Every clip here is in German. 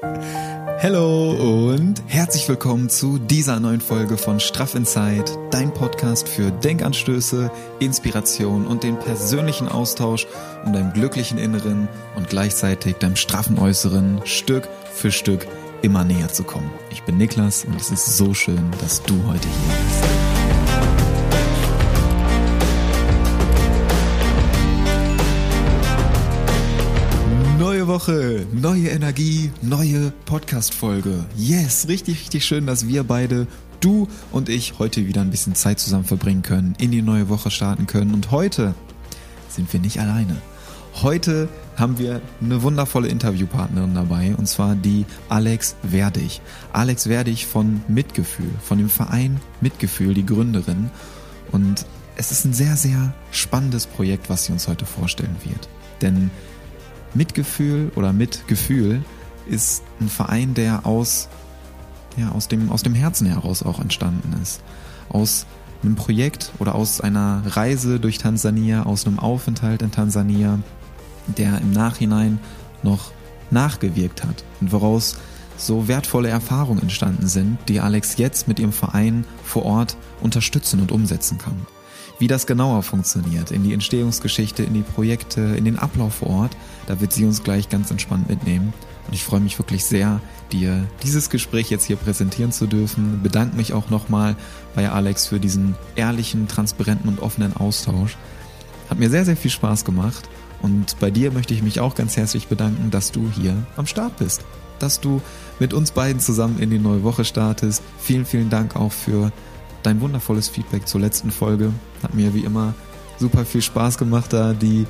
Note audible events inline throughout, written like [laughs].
Hallo und herzlich willkommen zu dieser neuen Folge von Straff Inside, dein Podcast für Denkanstöße, Inspiration und den persönlichen Austausch, um deinem glücklichen Inneren und gleichzeitig deinem straffen Äußeren Stück für Stück immer näher zu kommen. Ich bin Niklas und es ist so schön, dass du heute hier bist. Woche, neue Energie, neue Podcast-Folge. Yes, richtig, richtig schön, dass wir beide, du und ich, heute wieder ein bisschen Zeit zusammen verbringen können, in die neue Woche starten können. Und heute sind wir nicht alleine. Heute haben wir eine wundervolle Interviewpartnerin dabei, und zwar die Alex Werdig. Alex Werdig von Mitgefühl, von dem Verein Mitgefühl, die Gründerin. Und es ist ein sehr, sehr spannendes Projekt, was sie uns heute vorstellen wird. Denn Mitgefühl oder Mitgefühl ist ein Verein, der aus, ja, aus, dem, aus dem Herzen heraus auch entstanden ist. Aus einem Projekt oder aus einer Reise durch Tansania, aus einem Aufenthalt in Tansania, der im Nachhinein noch nachgewirkt hat und woraus so wertvolle Erfahrungen entstanden sind, die Alex jetzt mit ihrem Verein vor Ort unterstützen und umsetzen kann. Wie das genauer funktioniert, in die Entstehungsgeschichte, in die Projekte, in den Ablauf vor Ort, da wird sie uns gleich ganz entspannt mitnehmen. Und ich freue mich wirklich sehr, dir dieses Gespräch jetzt hier präsentieren zu dürfen. Bedanke mich auch nochmal bei Alex für diesen ehrlichen, transparenten und offenen Austausch. Hat mir sehr, sehr viel Spaß gemacht. Und bei dir möchte ich mich auch ganz herzlich bedanken, dass du hier am Start bist. Dass du mit uns beiden zusammen in die neue Woche startest. Vielen, vielen Dank auch für dein wundervolles Feedback zur letzten Folge. Hat mir wie immer super viel Spaß gemacht, da die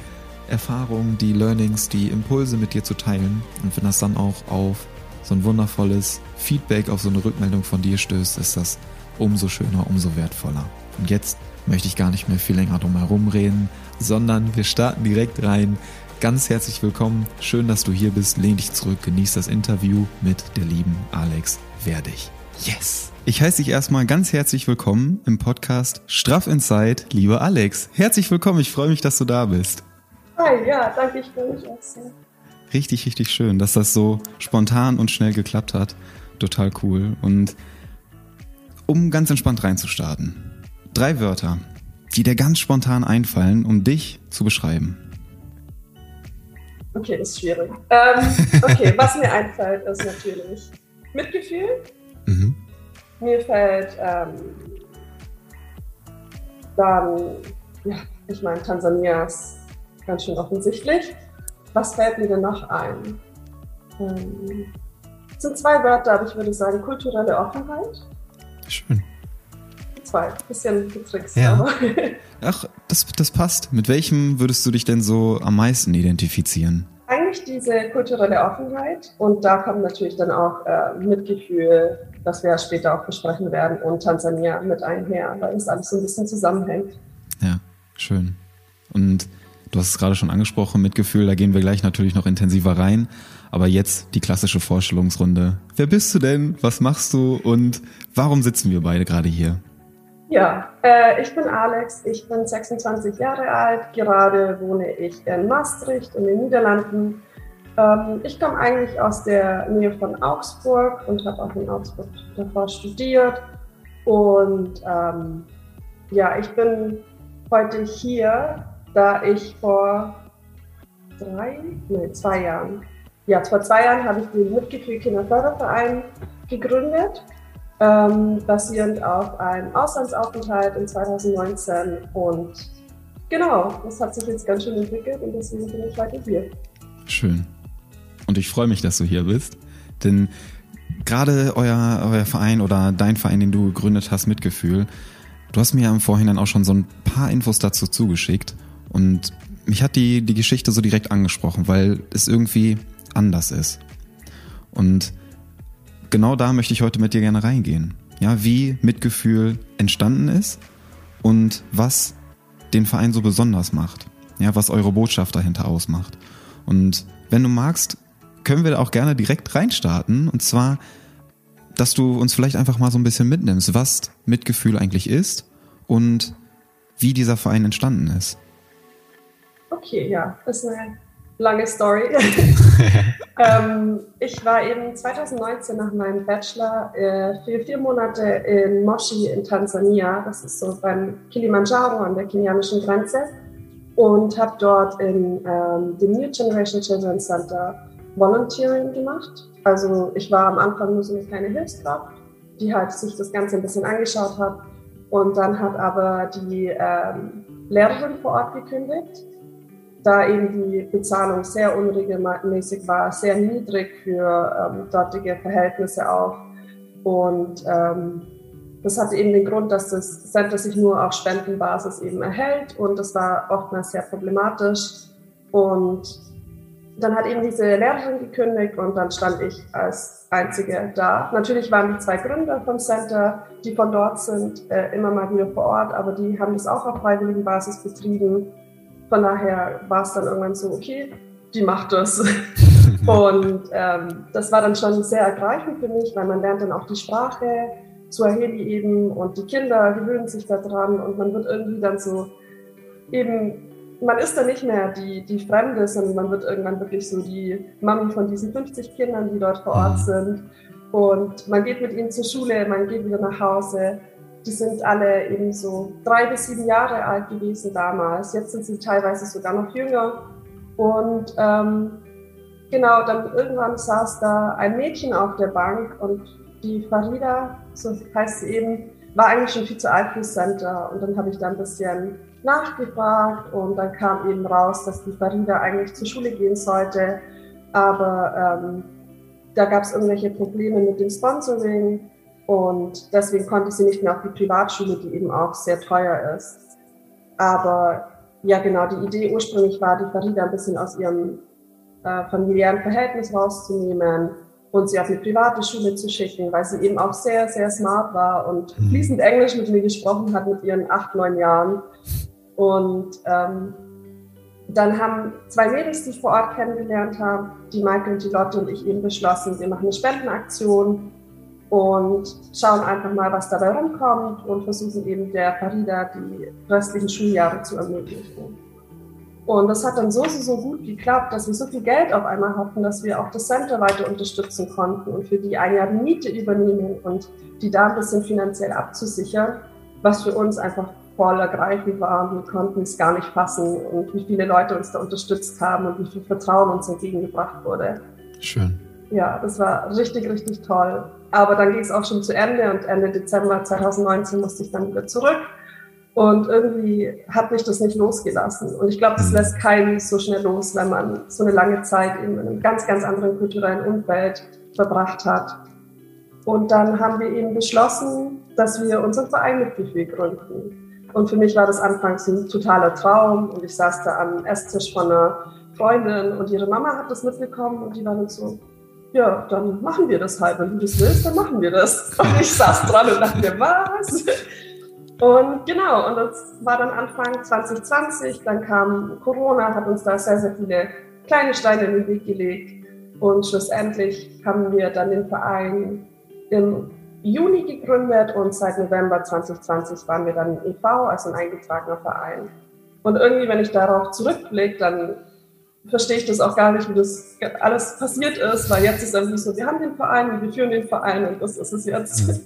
Erfahrungen, die Learnings, die Impulse mit dir zu teilen. Und wenn das dann auch auf so ein wundervolles Feedback, auf so eine Rückmeldung von dir stößt, ist das umso schöner, umso wertvoller. Und jetzt möchte ich gar nicht mehr viel länger drum herum reden, sondern wir starten direkt rein. Ganz herzlich willkommen. Schön, dass du hier bist. Lehn dich zurück, genieß das Interview mit der lieben Alex Werdig. Yes! Ich heiße dich erstmal ganz herzlich willkommen im Podcast Straff Inside, liebe Alex. Herzlich willkommen, ich freue mich, dass du da bist. Hi, ja, danke, ich freue mich auch sehr. Richtig, richtig schön, dass das so spontan und schnell geklappt hat. Total cool. Und um ganz entspannt reinzustarten. Drei Wörter, die dir ganz spontan einfallen, um dich zu beschreiben. Okay, ist schwierig. Ähm, okay, was mir einfällt, ist natürlich Mitgefühl. Mhm. Mir fällt ähm, dann, ja, ich meine, Tansania ist ganz schön offensichtlich. Was fällt mir denn noch ein? Ähm, sind zwei Wörter, aber ich würde sagen kulturelle Offenheit. Schön. Zwei, bisschen getrickst. Ja. Aber. Ach, das, das passt. Mit welchem würdest du dich denn so am meisten identifizieren? Eigentlich diese kulturelle Offenheit und da kommt natürlich dann auch äh, Mitgefühl, das wir später auch besprechen werden, und Tansania mit einher, weil das alles so ein bisschen zusammenhängt. Ja, schön. Und du hast es gerade schon angesprochen, Mitgefühl, da gehen wir gleich natürlich noch intensiver rein. Aber jetzt die klassische Vorstellungsrunde. Wer bist du denn? Was machst du? Und warum sitzen wir beide gerade hier? Ja, äh, ich bin Alex, ich bin 26 Jahre alt, gerade wohne ich in Maastricht in den Niederlanden. Ähm, ich komme eigentlich aus der Nähe von Augsburg und habe auch in Augsburg davor studiert. Und ähm, ja, ich bin heute hier, da ich vor drei, nee, zwei Jahren, ja, vor zwei Jahren habe ich den Mitgefühl Kinderförderverein gegründet ähm, basierend auf einem Auslandsaufenthalt in 2019. Und genau, das hat sich jetzt ganz schön entwickelt und deswegen bin ich heute hier. Schön. Und ich freue mich, dass du hier bist, denn gerade euer, euer Verein oder dein Verein, den du gegründet hast, Mitgefühl, du hast mir ja im Vorhinein auch schon so ein paar Infos dazu zugeschickt und mich hat die, die Geschichte so direkt angesprochen, weil es irgendwie anders ist. Und genau da möchte ich heute mit dir gerne reingehen. Ja, wie Mitgefühl entstanden ist und was den Verein so besonders macht. Ja, was eure Botschaft dahinter ausmacht. Und wenn du magst, können wir auch gerne direkt reinstarten. Und zwar, dass du uns vielleicht einfach mal so ein bisschen mitnimmst, was Mitgefühl eigentlich ist und wie dieser Verein entstanden ist. Okay, ja, das ist eine lange Story. [laughs] [laughs] ähm, ich war eben 2019 nach meinem Bachelor äh, für vier Monate in Moshi in Tansania. Das ist so beim Kilimanjaro an der kenianischen Grenze. Und habe dort in ähm, dem New Generation Children's Center Volunteering gemacht. Also ich war am Anfang nur so eine kleine Hilfskraft, die halt sich das Ganze ein bisschen angeschaut hat. Und dann hat aber die ähm, Lehrerin vor Ort gekündigt da eben die Bezahlung sehr unregelmäßig war, sehr niedrig für ähm, dortige Verhältnisse auch. Und ähm, das hatte eben den Grund, dass das Center sich nur auf Spendenbasis eben erhält und das war oftmals sehr problematisch. Und dann hat eben diese Lehrerin gekündigt und dann stand ich als Einzige da. Natürlich waren die zwei Gründer vom Center, die von dort sind, äh, immer mal wieder vor Ort, aber die haben das auch auf freiwilligen Basis betrieben. Von daher war es dann irgendwann so, okay, die macht das. [laughs] und ähm, das war dann schon sehr ergreifend für mich, weil man lernt dann auch die Sprache, Swahili eben und die Kinder gewöhnen sich daran und man wird irgendwie dann so eben, man ist dann nicht mehr die, die Fremde, sondern man wird irgendwann wirklich so die Mami von diesen 50 Kindern, die dort vor Ort mhm. sind. Und man geht mit ihnen zur Schule, man geht wieder nach Hause die sind alle eben so drei bis sieben Jahre alt gewesen damals. Jetzt sind sie teilweise sogar noch jünger. Und ähm, genau, dann irgendwann saß da ein Mädchen auf der Bank und die Farida, so heißt sie eben, war eigentlich schon viel zu alt fürs Center. Und dann habe ich da ein bisschen nachgefragt und dann kam eben raus, dass die Farida eigentlich zur Schule gehen sollte. Aber ähm, da gab es irgendwelche Probleme mit dem Sponsoring und deswegen konnte sie nicht mehr auf die Privatschule, die eben auch sehr teuer ist. Aber ja, genau, die Idee ursprünglich war, die Farida ein bisschen aus ihrem äh, familiären Verhältnis rauszunehmen und sie auf eine private Schule zu schicken, weil sie eben auch sehr, sehr smart war und mhm. fließend Englisch mit mir gesprochen hat mit ihren acht, neun Jahren. Und ähm, dann haben zwei Mädels, die ich vor Ort kennengelernt habe, die Michael und die Lotte und ich eben beschlossen, wir machen eine Spendenaktion und schauen einfach mal, was dabei rumkommt und versuchen eben der Farida die restlichen Schuljahre zu ermöglichen. Und das hat dann so, so, so gut geklappt, dass wir so viel Geld auf einmal hatten, dass wir auch das Center weiter unterstützen konnten und für die ein Jahr die Miete übernehmen und die da ein bisschen finanziell abzusichern, was für uns einfach voll ergreifend war. Wir konnten es gar nicht fassen und wie viele Leute uns da unterstützt haben und wie viel Vertrauen uns entgegengebracht wurde. Schön. Ja, das war richtig, richtig toll. Aber dann ging es auch schon zu Ende und Ende Dezember 2019 musste ich dann wieder zurück. Und irgendwie hat mich das nicht losgelassen. Und ich glaube, das mhm. lässt keinen so schnell los, wenn man so eine lange Zeit in einem ganz, ganz anderen kulturellen Umfeld verbracht hat. Und dann haben wir eben beschlossen, dass wir unseren Verein mit Gefühl gründen. Und für mich war das anfangs ein totaler Traum. Und ich saß da am Esstisch von einer Freundin und ihre Mama hat das mitbekommen und die war dann so, ja, dann machen wir das halt. Wenn du das willst, dann machen wir das. [laughs] Und ich saß dran und dachte was? Und genau, und das war dann Anfang 2020, dann kam Corona, hat uns da sehr, sehr viele kleine Steine in den Weg gelegt. Und schlussendlich haben wir dann den Verein im Juni gegründet und seit November 2020 waren wir dann e.V., also ein eingetragener Verein. Und irgendwie, wenn ich darauf zurückblicke, dann verstehe ich das auch gar nicht, wie das alles passiert ist, weil jetzt ist irgendwie so, wir haben den Verein, wir führen den Verein und das ist es jetzt. Mhm.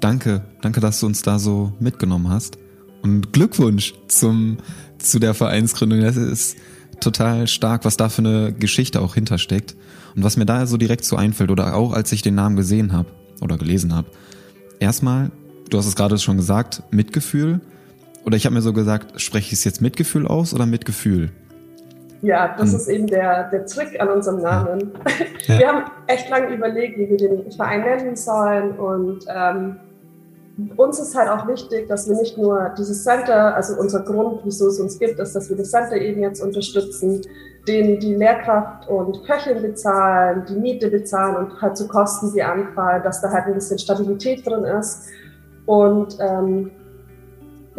Danke, danke, dass du uns da so mitgenommen hast. Und Glückwunsch zum, zu der Vereinsgründung. Das ist total stark, was da für eine Geschichte auch hintersteckt. Und was mir da so direkt so einfällt, oder auch als ich den Namen gesehen habe oder gelesen habe. Erstmal, du hast es gerade schon gesagt, Mitgefühl. Oder ich habe mir so gesagt, spreche ich es jetzt Mitgefühl aus oder Mitgefühl? Ja, das hm. ist eben der, der Trick an unserem Namen. Ja. Wir haben echt lange überlegt, wie wir den Verein nennen sollen und ähm, uns ist halt auch wichtig, dass wir nicht nur dieses Center, also unser Grund, wieso es uns gibt, ist, dass wir das Center eben jetzt unterstützen, denen die Lehrkraft und Köchin bezahlen, die Miete bezahlen und halt zu so Kosten, die anfallen, dass da halt ein bisschen Stabilität drin ist. Und ähm,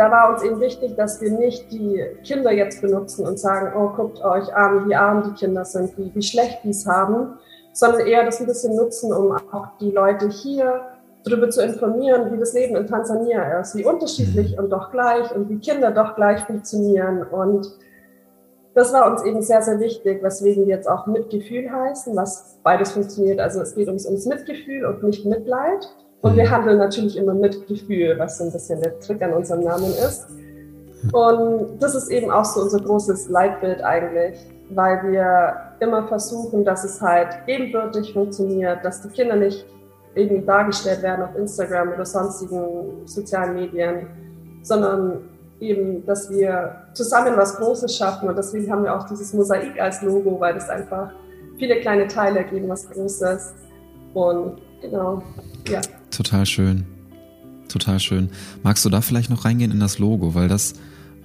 da war uns eben wichtig, dass wir nicht die Kinder jetzt benutzen und sagen, oh, guckt euch an, wie arm die Kinder sind, wie, wie schlecht die es haben, sondern eher das ein bisschen nutzen, um auch die Leute hier darüber zu informieren, wie das Leben in Tansania ist, wie unterschiedlich mhm. und doch gleich und wie Kinder doch gleich funktionieren. Und das war uns eben sehr, sehr wichtig, weswegen wir jetzt auch Mitgefühl heißen, was beides funktioniert. Also es geht ums, ums Mitgefühl und nicht Mitleid. Und wir mhm. handeln natürlich immer mit Gefühl, was so ein bisschen der Trick an unserem Namen ist. Und das ist eben auch so unser großes Leitbild eigentlich, weil wir immer versuchen, dass es halt ebenbürtig funktioniert, dass die Kinder nicht irgendwie dargestellt werden auf Instagram oder sonstigen sozialen Medien, sondern eben, dass wir zusammen was Großes schaffen. Und deswegen haben wir auch dieses Mosaik als Logo, weil das einfach viele kleine Teile ergeben, was Großes. Und genau, ja. Total schön. Total schön. Magst du da vielleicht noch reingehen in das Logo? Weil das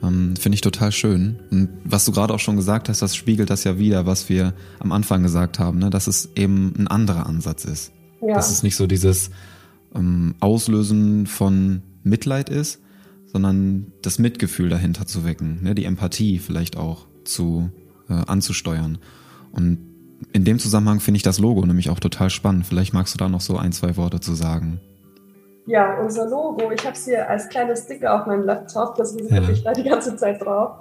ähm, finde ich total schön. Und was du gerade auch schon gesagt hast, das spiegelt das ja wieder, was wir am Anfang gesagt haben, ne? dass es eben ein anderer Ansatz ist. Ja. Dass es nicht so dieses ähm, Auslösen von Mitleid ist, sondern das Mitgefühl dahinter zu wecken, ne? die Empathie vielleicht auch zu äh, anzusteuern. Und in dem Zusammenhang finde ich das Logo nämlich auch total spannend. Vielleicht magst du da noch so ein, zwei Worte zu sagen. Ja, unser Logo, ich habe es hier als kleines Sticker auf meinem Laptop, deswegen ja. ich da die ganze Zeit drauf.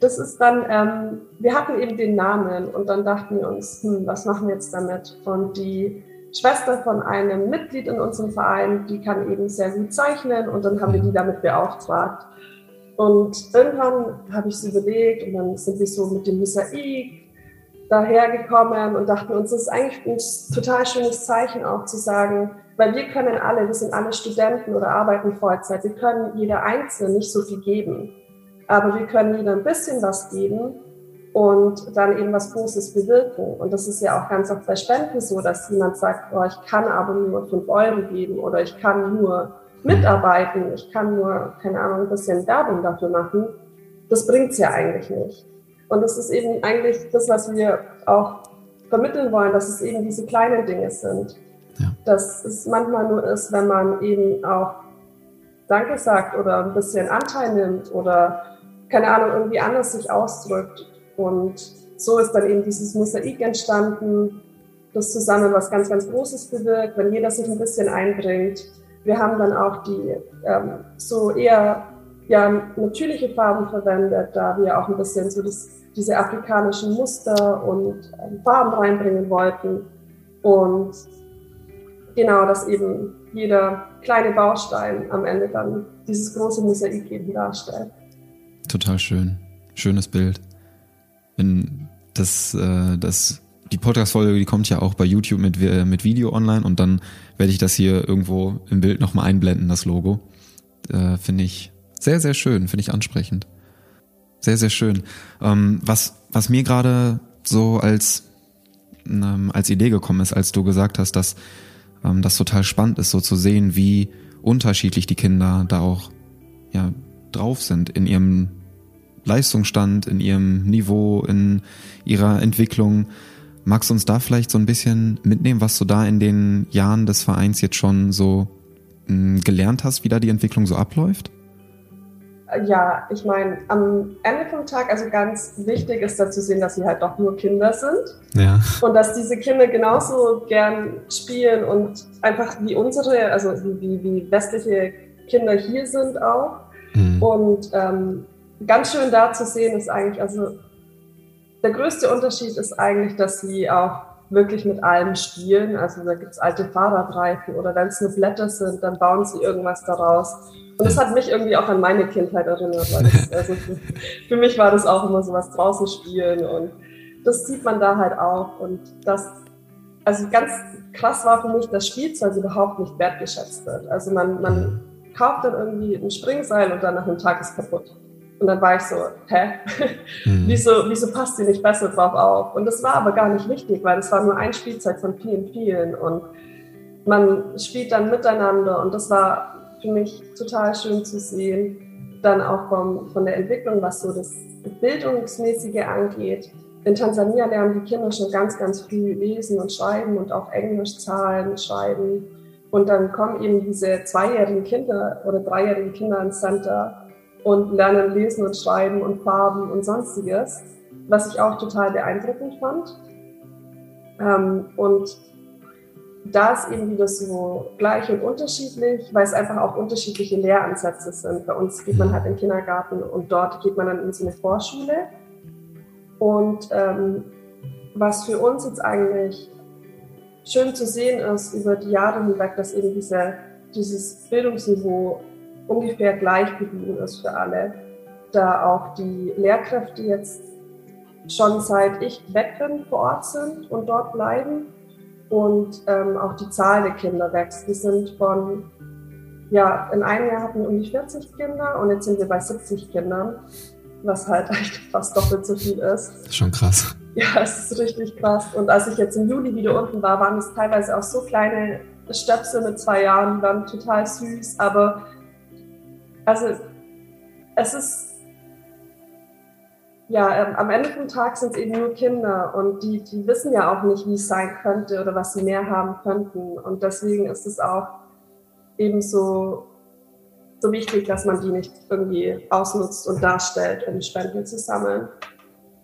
Das ist dann, ähm, wir hatten eben den Namen und dann dachten wir uns, hm, was machen wir jetzt damit? Und die Schwester von einem Mitglied in unserem Verein, die kann eben sehr gut zeichnen und dann haben wir die damit beauftragt. Und irgendwann habe ich sie überlegt und dann sind wir so mit dem Mosaik dahergekommen und dachten uns, das ist eigentlich ein total schönes Zeichen auch zu sagen, weil wir können alle, wir sind alle Studenten oder arbeiten Vollzeit, wir können jeder Einzelne nicht so viel geben, aber wir können jeder ein bisschen was geben und dann eben was Großes bewirken. Und das ist ja auch ganz oft bei Spenden so, dass jemand sagt, oh, ich kann aber nur fünf Euro geben oder ich kann nur mitarbeiten, ich kann nur, keine Ahnung, ein bisschen Werbung dafür machen. Das bringt's ja eigentlich nicht. Und das ist eben eigentlich das, was wir auch vermitteln wollen, dass es eben diese kleinen Dinge sind. Ja. Dass es manchmal nur ist, wenn man eben auch Danke sagt oder ein bisschen Anteil nimmt oder keine Ahnung, irgendwie anders sich ausdrückt und so ist dann eben dieses Mosaik entstanden, das zusammen was ganz, ganz Großes bewirkt, wenn jeder sich ein bisschen einbringt. Wir haben dann auch die ähm, so eher ja, natürliche Farben verwendet, da wir auch ein bisschen so das, diese afrikanischen Muster und ähm, Farben reinbringen wollten. Und genau, dass eben jeder kleine Baustein am Ende dann dieses große Mosaik eben darstellt. Total schön. Schönes Bild wenn das, äh, das die Podcast-Folge, die kommt ja auch bei YouTube mit, äh, mit Video online und dann werde ich das hier irgendwo im Bild nochmal einblenden, das Logo. Äh, finde ich sehr, sehr schön, finde ich ansprechend. Sehr, sehr schön. Ähm, was, was mir gerade so als, ähm, als Idee gekommen ist, als du gesagt hast, dass ähm, das total spannend ist, so zu sehen, wie unterschiedlich die Kinder da auch ja, drauf sind in ihrem Leistungsstand, in ihrem Niveau, in ihrer Entwicklung. Magst du uns da vielleicht so ein bisschen mitnehmen, was du da in den Jahren des Vereins jetzt schon so mh, hm, gelernt hast, wie da die Entwicklung so abläuft? Ja, ich meine, am Ende vom Tag, also ganz wichtig ist da zu sehen, dass sie halt doch nur Kinder sind. Ja. Und dass diese Kinder genauso gern spielen und einfach wie unsere, also wie, wie westliche Kinder hier sind auch. Mhm. Und ähm, ganz schön da zu sehen ist eigentlich, also der größte Unterschied ist eigentlich, dass sie auch wirklich mit allem spielen. Also da gibt es alte Fahrradreifen oder wenn es nur Blätter sind, dann bauen sie irgendwas daraus. Und das hat mich irgendwie auch an meine Kindheit erinnert. Das, also für, für, mich war das auch immer so was draußen spielen und das sieht man da halt auch. Und das, also ganz krass war für mich, dass Spielzeug überhaupt nicht wertgeschätzt wird. Also man, man kauft dann irgendwie ein Springseil und dann nach einem Tag ist kaputt. Und dann war ich so, hä? Mhm. [laughs] wieso, wieso passt sie nicht besser drauf auf? Und das war aber gar nicht wichtig, weil das war nur ein Spielzeug von vielen, vielen. Und man spielt dann miteinander und das war für mich total schön zu sehen. Dann auch vom, von der Entwicklung, was so das Bildungsmäßige angeht. In Tansania lernen die Kinder schon ganz, ganz früh lesen und schreiben und auch Englisch zahlen, schreiben. Und dann kommen eben diese zweijährigen Kinder oder dreijährigen Kinder ins Center und lernen lesen und schreiben und Farben und sonstiges, was ich auch total beeindruckend fand. Ähm, und da ist eben wieder so gleich und unterschiedlich, weil es einfach auch unterschiedliche Lehransätze sind. Bei uns geht man halt in den Kindergarten und dort geht man dann in so eine Vorschule. Und ähm, was für uns jetzt eigentlich schön zu sehen ist über die Jahre hinweg, dass eben diese, dieses Bildungsniveau ungefähr gleich geblieben ist für alle. Da auch die Lehrkräfte jetzt schon seit ich weg bin vor Ort sind und dort bleiben und ähm, auch die Zahl der Kinder wächst. Wir sind von, ja, in einem Jahr hatten wir um die 40 Kinder und jetzt sind wir bei 70 Kindern, was halt [laughs] echt fast doppelt so viel ist. Schon krass. Ja, es ist richtig krass. Und als ich jetzt im Juli wieder unten war, waren es teilweise auch so kleine Stöpsel mit zwei Jahren, die waren total süß. Aber also es ist ja, ähm, am Ende vom Tag sind es eben nur Kinder und die, die wissen ja auch nicht, wie es sein könnte oder was sie mehr haben könnten. Und deswegen ist es auch eben so, so wichtig, dass man die nicht irgendwie ausnutzt und darstellt, um Spenden zu sammeln.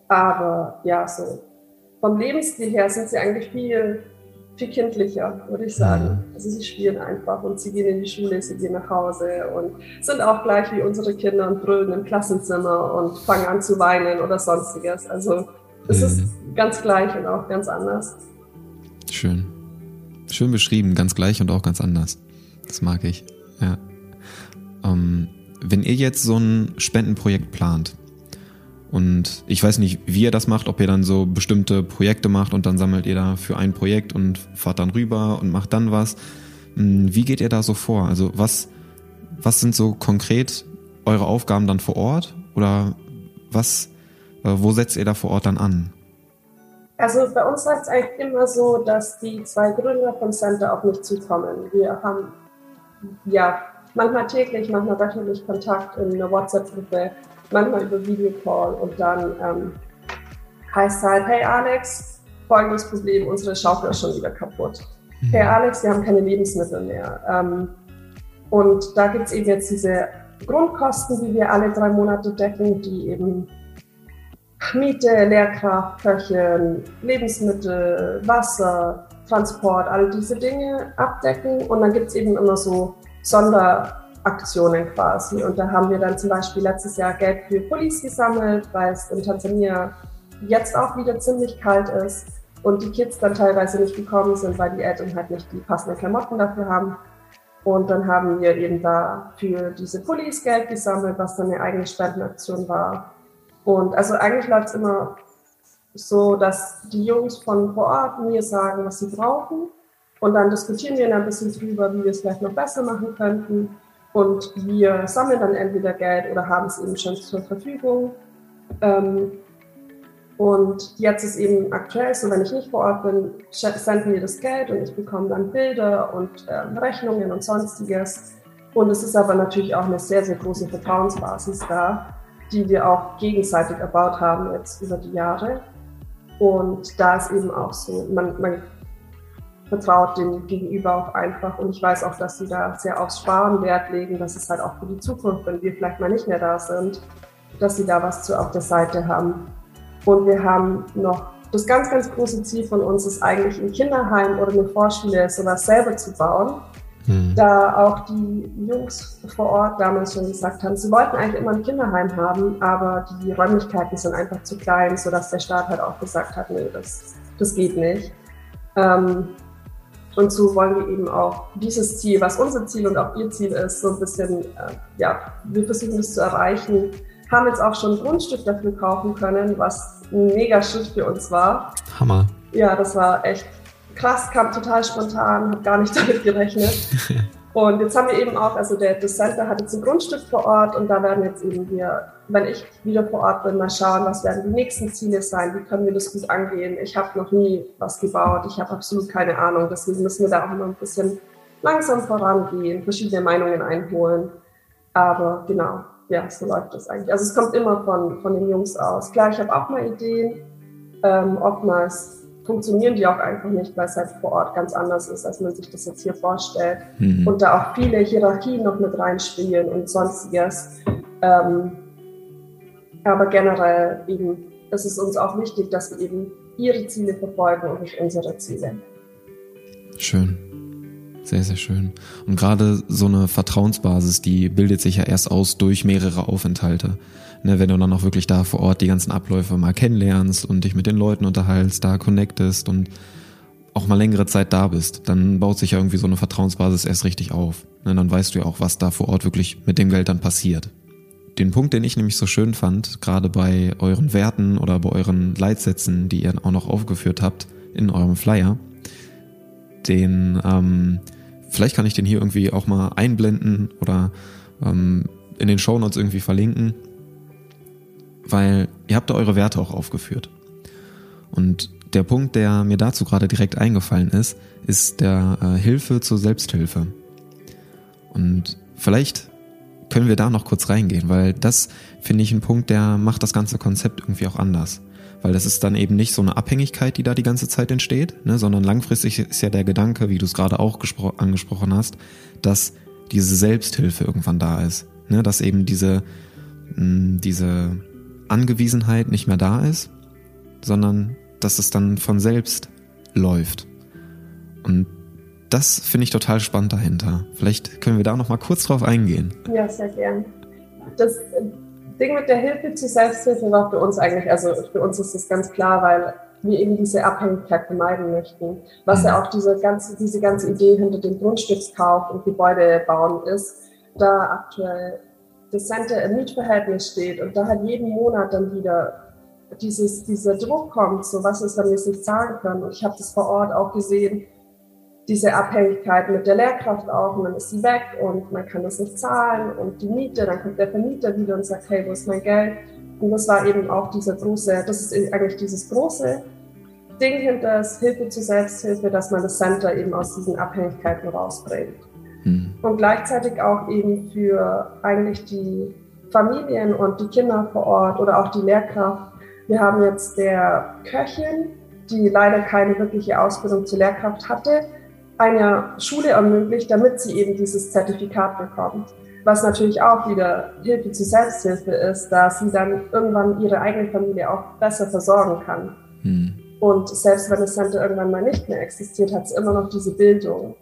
Aber ja, so vom Lebensstil her sind sie eigentlich viel, viel kindlicher, würde ich sagen. Mhm. Also sie spielen einfach und sie gehen in die Schule, sie gehen nach Hause und sind auch gleich wie unsere Kinder und brüllen im Klassenzimmer und fangen an zu weinen oder sonstiges. Also es mhm. ist ganz gleich und auch ganz anders. Schön. Schön beschrieben, ganz gleich und auch ganz anders. Das mag ich. Ja. Ähm, wenn ihr jetzt so ein Spendenprojekt plant, und ich weiß nicht, wie ihr das macht, ob ihr dann so bestimmte Projekte macht und dann sammelt ihr da für ein Projekt und fahrt dann rüber und macht dann was. Hm, wie geht ihr da so vor? Also was, was sind so konkret eure Aufgaben dann vor Ort? Oder was, äh, wo setzt ihr da vor Ort dann an? Also bei uns war es eigentlich immer so, dass die zwei Gründer vom Center auf mich zukommen. Wir haben ja manchmal täglich, manchmal wöchentlich Kontakt in einer WhatsApp-Gruppe manchmal über Videocall und dann ähm, heißt es halt, hey Alex, folgendes Problem, unsere Schaufel ist schon wieder kaputt. Mhm. Hey Alex, wir haben keine Lebensmittel mehr. Ähm, und da gibt es eben jetzt diese Grundkosten, die wir alle drei Monate decken, die eben Miete, Lehrkraft, Köchin, Lebensmittel, Wasser, Transport, all diese Dinge abdecken. Und dann gibt es eben immer so Sonder- Aktionen quasi. Und da haben wir dann zum Beispiel letztes Jahr Geld für Pullis gesammelt, weil es in Tansania jetzt auch wieder ziemlich kalt ist und die Kids dann teilweise nicht gekommen sind, weil die Eltern halt nicht die passenden Klamotten dafür haben. Und dann haben wir eben da für diese Pullis Geld gesammelt, was dann eine eigene Spendenaktion war. Und also eigentlich läuft es immer so, dass die Jungs von vor Ort mir sagen, was sie brauchen. Und dann diskutieren wir ein bisschen drüber, wie wir es vielleicht noch besser machen könnten. Und wir sammeln dann entweder Geld oder haben es eben schon zur Verfügung. Ähm, und jetzt ist eben aktuell so, wenn ich nicht vor Ort bin, senden wir das Geld und ich bekomme dann Bilder und ähm, Rechnungen und sonstiges. Und es ist aber natürlich auch eine sehr, sehr große Vertrauensbasis da, die wir auch gegenseitig erbaut haben jetzt über die Jahre. Und da ist eben auch so, man, man vertraut dem Gegenüber auch einfach. Und ich weiß auch, dass sie da sehr aufs Sparen Wert legen. Das ist halt auch für die Zukunft, wenn wir vielleicht mal nicht mehr da sind, dass sie da was zu auf der Seite haben. Und wir haben noch das ganz, ganz große Ziel von uns ist eigentlich ein Kinderheim oder eine Vorschule sowas selber zu bauen. Mhm. Da auch die Jungs vor Ort damals schon gesagt haben, sie wollten eigentlich immer ein Kinderheim haben, aber die Räumlichkeiten sind einfach zu klein, sodass der Staat halt auch gesagt hat, nee, das, das geht nicht. Ähm, und so wollen wir eben auch dieses Ziel, was unser Ziel und auch ihr Ziel ist, so ein bisschen, äh, ja, wir versuchen das zu erreichen. Haben jetzt auch schon ein Grundstück dafür kaufen können, was ein mega Schritt für uns war. Hammer. Ja, das war echt krass, kam total spontan, habe gar nicht [laughs] damit gerechnet. [laughs] Und jetzt haben wir eben auch, also der, das Center hat jetzt ein Grundstück vor Ort und da werden jetzt eben wir, wenn ich wieder vor Ort bin, mal schauen, was werden die nächsten Ziele sein, wie können wir das gut angehen. Ich habe noch nie was gebaut, ich habe absolut keine Ahnung, deswegen müssen wir da auch immer ein bisschen langsam vorangehen, verschiedene Meinungen einholen. Aber genau, ja, so läuft das eigentlich. Also es kommt immer von, von den Jungs aus. Klar, ich habe auch mal Ideen, ähm, oftmals funktionieren die auch einfach nicht, weil es halt vor Ort ganz anders ist, als man sich das jetzt hier vorstellt. Mhm. Und da auch viele Hierarchien noch mit reinspielen und sonstiges. Ähm, aber generell eben ist es uns auch wichtig, dass wir eben ihre Ziele verfolgen und nicht unsere Ziele. Schön. Sehr, sehr schön. Und gerade so eine Vertrauensbasis, die bildet sich ja erst aus durch mehrere Aufenthalte. Ne, wenn du dann auch wirklich da vor Ort die ganzen Abläufe mal kennenlernst und dich mit den Leuten unterhältst, da connectest und auch mal längere Zeit da bist, dann baut sich ja irgendwie so eine Vertrauensbasis erst richtig auf. Ne, dann weißt du ja auch, was da vor Ort wirklich mit dem Geld dann passiert. Den Punkt, den ich nämlich so schön fand, gerade bei euren Werten oder bei euren Leitsätzen, die ihr auch noch aufgeführt habt in eurem Flyer, den, ähm, vielleicht kann ich den hier irgendwie auch mal einblenden oder ähm, in den Shownotes irgendwie verlinken, weil ihr habt da eure Werte auch aufgeführt. Und der Punkt, der mir dazu gerade direkt eingefallen ist, ist der äh, Hilfe zur Selbsthilfe. Und vielleicht können wir da noch kurz reingehen, weil das finde ich ein Punkt, der macht das ganze Konzept irgendwie auch anders. Weil das ist dann eben nicht so eine Abhängigkeit, die da die ganze Zeit entsteht, ne, sondern langfristig ist ja der Gedanke, wie du es gerade auch angesprochen hast, dass diese Selbsthilfe irgendwann da ist. Ne, dass eben diese, mh, diese Angewiesenheit nicht mehr da ist, sondern dass es dann von selbst läuft. Und das finde ich total spannend dahinter. Vielleicht können wir da noch mal kurz drauf eingehen. Ja, sehr gern. Das Ding mit der Hilfe zur Selbsthilfe war für uns eigentlich, also für uns ist das ganz klar, weil wir eben diese Abhängigkeit vermeiden möchten. Was ja mhm. auch diese ganze, diese ganze Idee hinter dem Grundstückskauf und Gebäude bauen ist, da aktuell im Mietverhältnis steht und da halt jeden Monat dann wieder dieses, dieser Druck kommt, so was ist, wenn wir es nicht zahlen können. Und ich habe das vor Ort auch gesehen, diese Abhängigkeit mit der Lehrkraft auch und dann ist sie weg und man kann das nicht zahlen und die Miete, dann kommt der Vermieter wieder und sagt, hey, wo ist mein Geld? Und das war eben auch dieser große, das ist eigentlich dieses große Ding hinter das Hilfe zur Selbsthilfe, dass man das Center eben aus diesen Abhängigkeiten rausbringt. Mhm. Und gleichzeitig auch eben für eigentlich die Familien und die Kinder vor Ort oder auch die Lehrkraft. Wir haben jetzt der Köchin, die leider keine wirkliche Ausbildung zur Lehrkraft hatte, eine Schule ermöglicht, damit sie eben dieses Zertifikat bekommt. Was natürlich auch wieder Hilfe zur Selbsthilfe ist, da sie dann irgendwann ihre eigene Familie auch besser versorgen kann. Hm. Und selbst wenn das Center irgendwann mal nicht mehr existiert, hat es immer noch diese Bildung.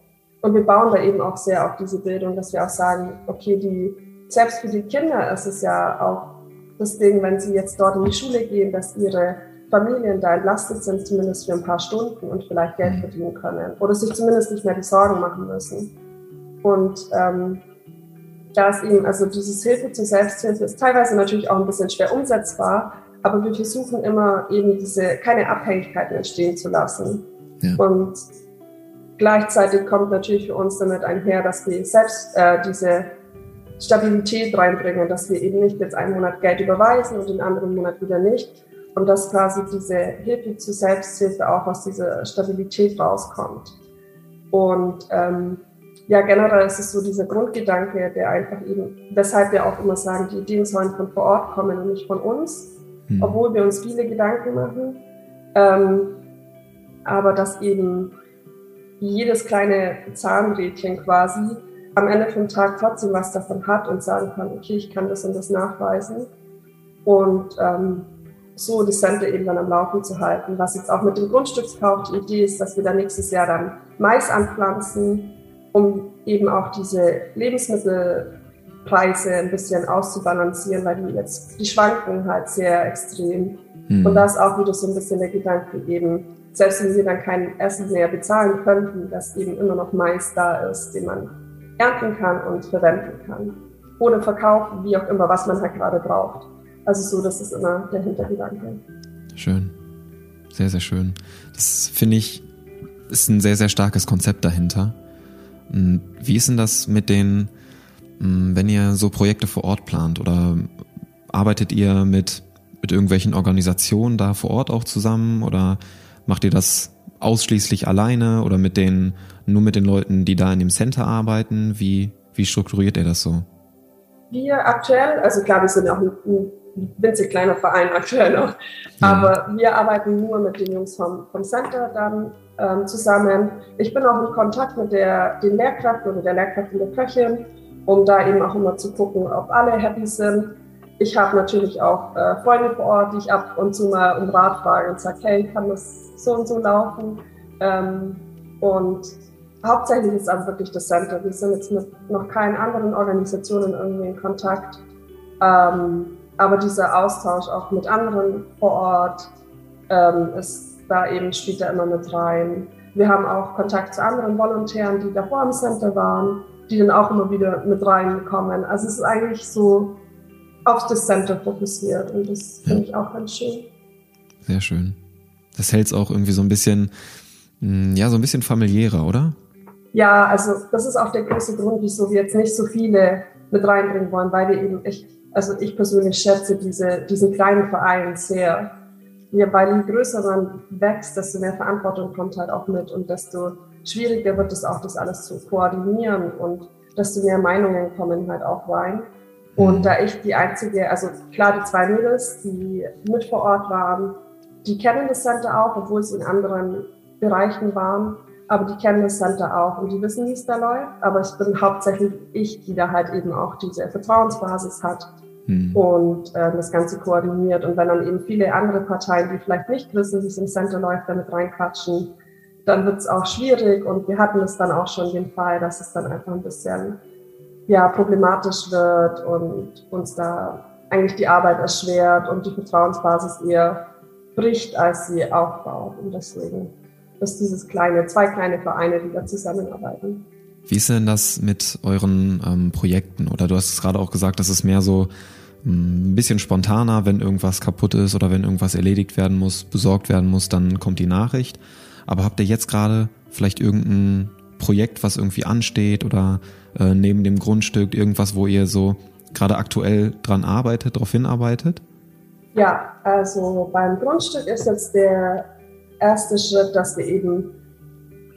Und wir bauen da eben auch sehr auf diese Bildung, dass wir auch sagen, okay, die, selbst für die Kinder ist es ja auch das Ding, wenn sie jetzt dort in die Schule gehen, dass ihre Familien da entlastet sind, zumindest für ein paar Stunden und vielleicht Geld mhm. verdienen können oder sich zumindest nicht mehr die Sorgen machen müssen. Und ähm, da ist eben, also dieses Hilfe zur Selbsthilfe ist teilweise natürlich auch ein bisschen schwer umsetzbar, aber wir versuchen immer eben diese, keine Abhängigkeiten entstehen zu lassen. Ja. Und gleichzeitig kommt natürlich für uns damit einher, dass wir selbst äh, diese Stabilität reinbringen, dass wir eben nicht jetzt einen Monat Geld überweisen und den anderen Monat wieder nicht, und dass quasi diese Hilfe zur Selbsthilfe auch aus dieser Stabilität rauskommt. Und ähm, ja, generell ist es so dieser Grundgedanke, der einfach eben, weshalb wir auch immer sagen, die Ideen sollen von vor Ort kommen und nicht von uns, mhm. obwohl wir uns viele Gedanken machen. Ähm, aber dass eben jedes kleine Zahnrädchen quasi am Ende vom Tag trotzdem was davon hat und sagen kann, okay, ich kann das und das nachweisen. Und ähm, so das Center eben dann am Laufen zu halten. Was jetzt auch mit dem Grundstückskauf die Idee ist, dass wir dann nächstes Jahr dann Mais anpflanzen, um eben auch diese Lebensmittelpreise ein bisschen auszubalancieren, weil die jetzt, die schwanken halt sehr extrem. Mhm. Und da ist auch wieder so ein bisschen der Gedanke eben, selbst wenn sie dann kein Essen mehr bezahlen könnten, dass eben immer noch Mais da ist, den man ernten kann und verwenden kann. Oder verkaufen, wie auch immer, was man halt gerade braucht. Also so, das ist immer der Hintergedanke. Schön. Sehr, sehr schön. Das finde ich, ist ein sehr, sehr starkes Konzept dahinter. Hm, wie ist denn das mit den, hm, wenn ihr so Projekte vor Ort plant oder arbeitet ihr mit, mit irgendwelchen Organisationen da vor Ort auch zusammen oder macht ihr das ausschließlich alleine oder mit den, nur mit den Leuten, die da in dem Center arbeiten? Wie, wie strukturiert ihr das so? Wir aktuell, also klar, wir sind auch ein, ein winzig kleiner Verein aktuell noch. Aber wir arbeiten nur mit den Jungs vom, vom Center dann ähm, zusammen. Ich bin auch in Kontakt mit der, den Lehrkraft oder der Lehrkraft und der Köchin, um da eben auch immer zu gucken, ob alle happy sind. Ich habe natürlich auch äh, Freunde vor Ort, die ich ab und zu mal um Rat frage und sage, hey, kann das so und so laufen? Ähm, und hauptsächlich ist aber wirklich das Center. Wir sind jetzt mit noch keinen anderen Organisationen irgendwie in Kontakt. Ähm, aber dieser Austausch auch mit anderen vor Ort ähm, ist da eben spielt da immer mit rein. Wir haben auch Kontakt zu anderen Volontären, die davor im Center waren, die dann auch immer wieder mit reinkommen. Also es ist eigentlich so auf das Center fokussiert und das finde ich auch ganz schön. Sehr schön. Das hält es auch irgendwie so ein bisschen, hm, ja, so ein bisschen familiärer, oder? Ja, also das ist auch der große Grund, wieso wir jetzt nicht so viele mit reinbringen wollen, weil wir eben echt, also ich persönlich schätze diese, diesen kleinen Verein sehr. Ja, weil je größer man wächst, desto mehr Verantwortung kommt halt auch mit und desto schwieriger wird es auch, das alles zu koordinieren und desto mehr Meinungen kommen halt auch rein. Und mhm. da ich die einzige, also klar, die zwei Mädels, die mit vor Ort waren, die kennen das Center auch, obwohl sie in anderen Bereichen waren, aber die kennen das Center auch und die wissen, wie es da läuft. Aber es bin hauptsächlich ich, die da halt eben auch diese Vertrauensbasis hat mhm. und äh, das Ganze koordiniert. Und wenn dann eben viele andere Parteien, die vielleicht nicht wissen, wie es im Center läuft, damit reinquatschen, dann wird es auch schwierig. Und wir hatten es dann auch schon den Fall, dass es dann einfach ein bisschen ja, problematisch wird und uns da eigentlich die Arbeit erschwert und die Vertrauensbasis eher bricht, als sie aufbaut. Und deswegen ist dieses kleine, zwei kleine Vereine, die da zusammenarbeiten. Wie ist denn das mit euren ähm, Projekten? Oder du hast es gerade auch gesagt, das ist mehr so hm, ein bisschen spontaner, wenn irgendwas kaputt ist oder wenn irgendwas erledigt werden muss, besorgt werden muss, dann kommt die Nachricht. Aber habt ihr jetzt gerade vielleicht irgendein Projekt, was irgendwie ansteht oder äh, neben dem Grundstück irgendwas, wo ihr so gerade aktuell dran arbeitet, darauf hinarbeitet? Ja, also beim Grundstück ist jetzt der erste Schritt, dass wir eben,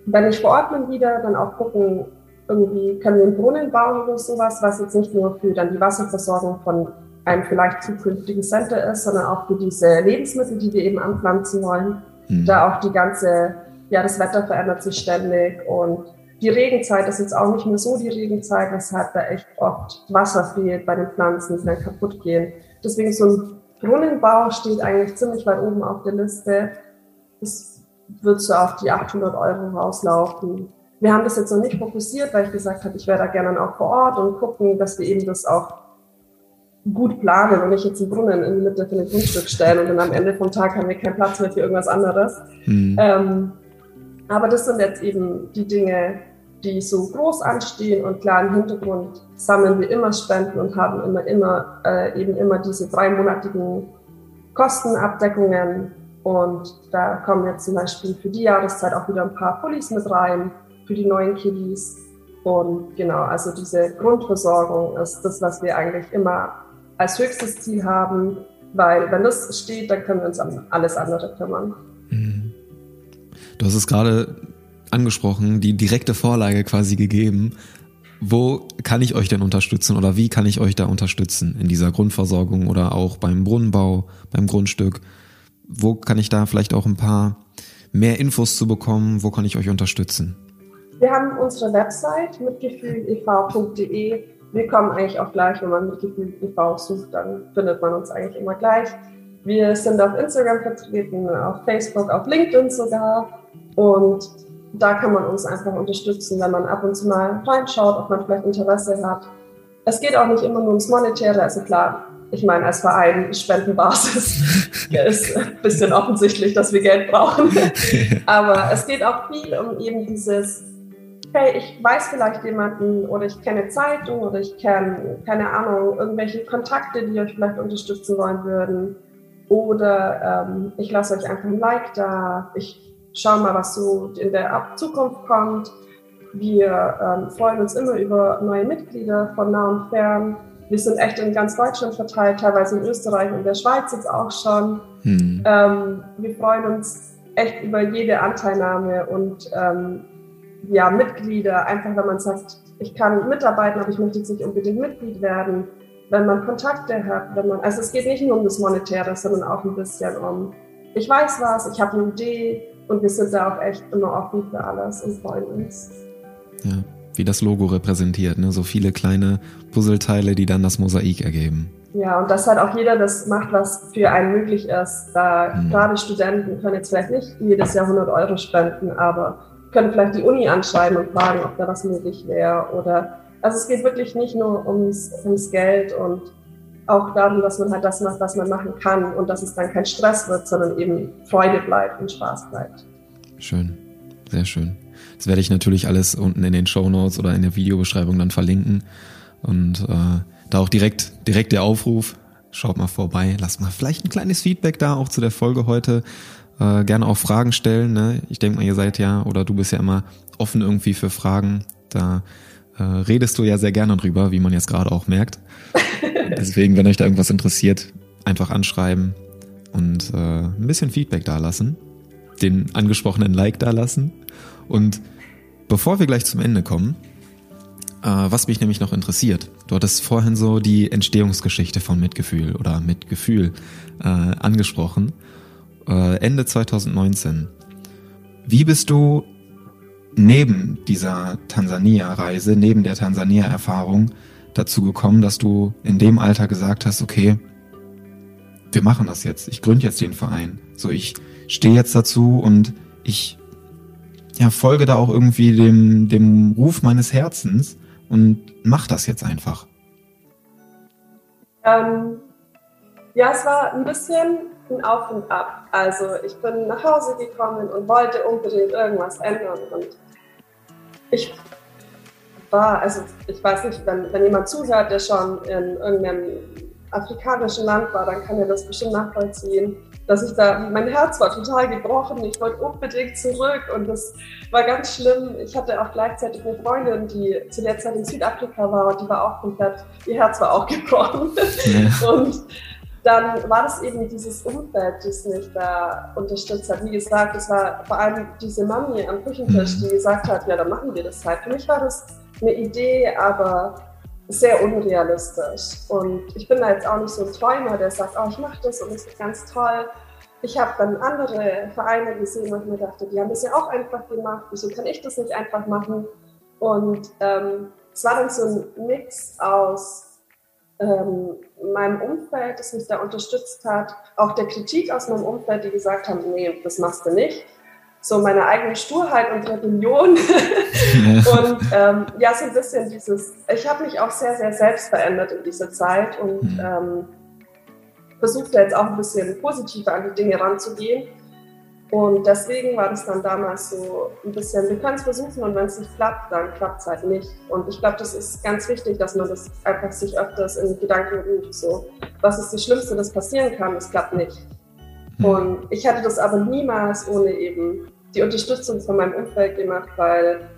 wenn ich vor Ort bin wieder, dann auch gucken, irgendwie können wir einen Brunnen bauen oder sowas, was jetzt nicht nur für dann die Wasserversorgung von einem vielleicht zukünftigen Center ist, sondern auch für diese Lebensmittel, die wir eben anpflanzen wollen. Mhm. Da auch die ganze, ja, das Wetter verändert sich ständig und die Regenzeit ist jetzt auch nicht mehr so die Regenzeit, weshalb da echt oft Wasser fehlt bei den Pflanzen, die dann kaputt gehen. Deswegen so ein Brunnenbau steht eigentlich ziemlich weit oben auf der Liste. Das wird so auf die 800 Euro rauslaufen. Wir haben das jetzt noch nicht fokussiert, weil ich gesagt habe, ich wäre da gerne auch vor Ort und gucken, dass wir eben das auch gut planen und nicht jetzt einen Brunnen in die Mitte für ein Grundstück stellen und dann am Ende vom Tag haben wir keinen Platz mehr für irgendwas anderes. Mhm. Ähm, aber das sind jetzt eben die Dinge, die so groß anstehen und klar im Hintergrund sammeln wir immer Spenden und haben immer, immer, äh, eben immer diese dreimonatigen Kostenabdeckungen und da kommen jetzt zum Beispiel für die Jahreszeit auch wieder ein paar Pullis mit rein, für die neuen Kiddies. Und genau, also diese Grundversorgung ist das, was wir eigentlich immer als höchstes Ziel haben, weil wenn das steht, dann können wir uns um alles andere kümmern. Du hast es gerade angesprochen, die direkte Vorlage quasi gegeben. Wo kann ich euch denn unterstützen oder wie kann ich euch da unterstützen in dieser Grundversorgung oder auch beim Brunnenbau, beim Grundstück? Wo kann ich da vielleicht auch ein paar mehr Infos zu bekommen? Wo kann ich euch unterstützen? Wir haben unsere Website mitgefühlev.de. Wir kommen eigentlich auch gleich, wenn man Mitgefühl e.V. sucht, dann findet man uns eigentlich immer gleich. Wir sind auf Instagram vertreten, auf Facebook, auf LinkedIn sogar. Und da kann man uns einfach unterstützen, wenn man ab und zu mal reinschaut, ob man vielleicht Interesse hat. Es geht auch nicht immer nur ums Monetäre, also klar, ich meine, als Verein Spendenbasis [laughs] [laughs] ist ein bisschen offensichtlich, dass wir Geld brauchen. [laughs] Aber es geht auch viel um eben dieses, hey, ich weiß vielleicht jemanden oder ich kenne Zeitung oder ich kenne, keine Ahnung, irgendwelche Kontakte, die euch vielleicht unterstützen wollen würden. Oder ähm, ich lasse euch einfach ein Like da. Ich schauen mal, was so in der Zukunft kommt. Wir ähm, freuen uns immer über neue Mitglieder von nah und fern. Wir sind echt in ganz Deutschland verteilt, teilweise in Österreich und der Schweiz jetzt auch schon. Hm. Ähm, wir freuen uns echt über jede Anteilnahme und ähm, ja, Mitglieder, einfach wenn man sagt, ich kann mitarbeiten, aber ich möchte jetzt nicht unbedingt Mitglied werden. Wenn man Kontakte hat, wenn man, also es geht nicht nur um das Monetäre, sondern auch ein bisschen um, ich weiß was, ich habe eine Idee, und wir sind da auch echt immer offen für alles und freuen uns. Ja, wie das Logo repräsentiert, ne? so viele kleine Puzzleteile, die dann das Mosaik ergeben. Ja, und dass halt auch jeder das macht, was für einen möglich ist. Da mhm. gerade Studenten können jetzt vielleicht nicht jedes Jahr 100 Euro spenden, aber können vielleicht die Uni anschreiben und fragen, ob da was möglich wäre. Oder also es geht wirklich nicht nur ums, ums Geld und auch darum, dass man halt das macht, was man machen kann und dass es dann kein Stress wird, sondern eben Freude bleibt und Spaß bleibt. Schön, sehr schön. Das werde ich natürlich alles unten in den Show Notes oder in der Videobeschreibung dann verlinken. Und äh, da auch direkt, direkt der Aufruf. Schaut mal vorbei, lasst mal vielleicht ein kleines Feedback da, auch zu der Folge heute. Äh, gerne auch Fragen stellen. Ne? Ich denke mal, ihr seid ja oder du bist ja immer offen irgendwie für Fragen. Da äh, redest du ja sehr gerne drüber, wie man jetzt gerade auch merkt. [laughs] Deswegen, wenn euch da irgendwas interessiert, einfach anschreiben und äh, ein bisschen Feedback da lassen. Den angesprochenen Like da lassen. Und bevor wir gleich zum Ende kommen, äh, was mich nämlich noch interessiert, du hattest vorhin so die Entstehungsgeschichte von Mitgefühl oder Mitgefühl äh, angesprochen. Äh, Ende 2019. Wie bist du neben dieser Tansania-Reise, neben der Tansania-Erfahrung dazu gekommen, dass du in dem Alter gesagt hast, okay, wir machen das jetzt, ich gründe jetzt den Verein. So, ich stehe jetzt dazu und ich ja, folge da auch irgendwie dem, dem Ruf meines Herzens und mach das jetzt einfach. Ähm, ja, es war ein bisschen ein Auf und Ab. Also ich bin nach Hause gekommen und wollte unbedingt irgendwas ändern und ich war, also ich weiß nicht, wenn, wenn jemand zuhört, der schon in irgendeinem afrikanischen Land war, dann kann er das bestimmt nachvollziehen, dass ich da, mein Herz war total gebrochen, ich wollte unbedingt zurück und das war ganz schlimm. Ich hatte auch gleichzeitig eine Freundin, die zu der Zeit in Südafrika war und die war auch komplett, ihr Herz war auch [laughs] gebrochen. Ja. Und dann war das eben dieses Umfeld, das mich da unterstützt hat. Wie gesagt, es war vor allem diese Mami am Küchentisch, mhm. die gesagt hat, ja, dann machen wir das halt. Für mich war das eine Idee, aber sehr unrealistisch. Und ich bin da jetzt auch nicht so ein Träumer, der sagt, oh, ich mache das und das ist ganz toll. Ich habe dann andere Vereine gesehen und mir dachte, die haben das ja auch einfach gemacht, wieso kann ich das nicht einfach machen? Und ähm, es war dann so ein Mix aus ähm, meinem Umfeld, das mich da unterstützt hat, auch der Kritik aus meinem Umfeld, die gesagt haben, nee, das machst du nicht. So meine eigene Sturheit und Rebellion. [laughs] und ähm, ja, so ein bisschen dieses, ich habe mich auch sehr, sehr selbst verändert in dieser Zeit und mhm. ähm, versuche da jetzt auch ein bisschen positiver an die Dinge ranzugehen und deswegen war das dann damals so ein bisschen, wir können es versuchen und wenn es nicht klappt, dann klappt es halt nicht. Und ich glaube, das ist ganz wichtig, dass man das einfach sich öfters in Gedanken ruft, so, was ist das Schlimmste, das passieren kann, es klappt nicht. Mhm. Und ich hatte das aber niemals ohne eben die Unterstützung von meinem Umfeld gemacht, weil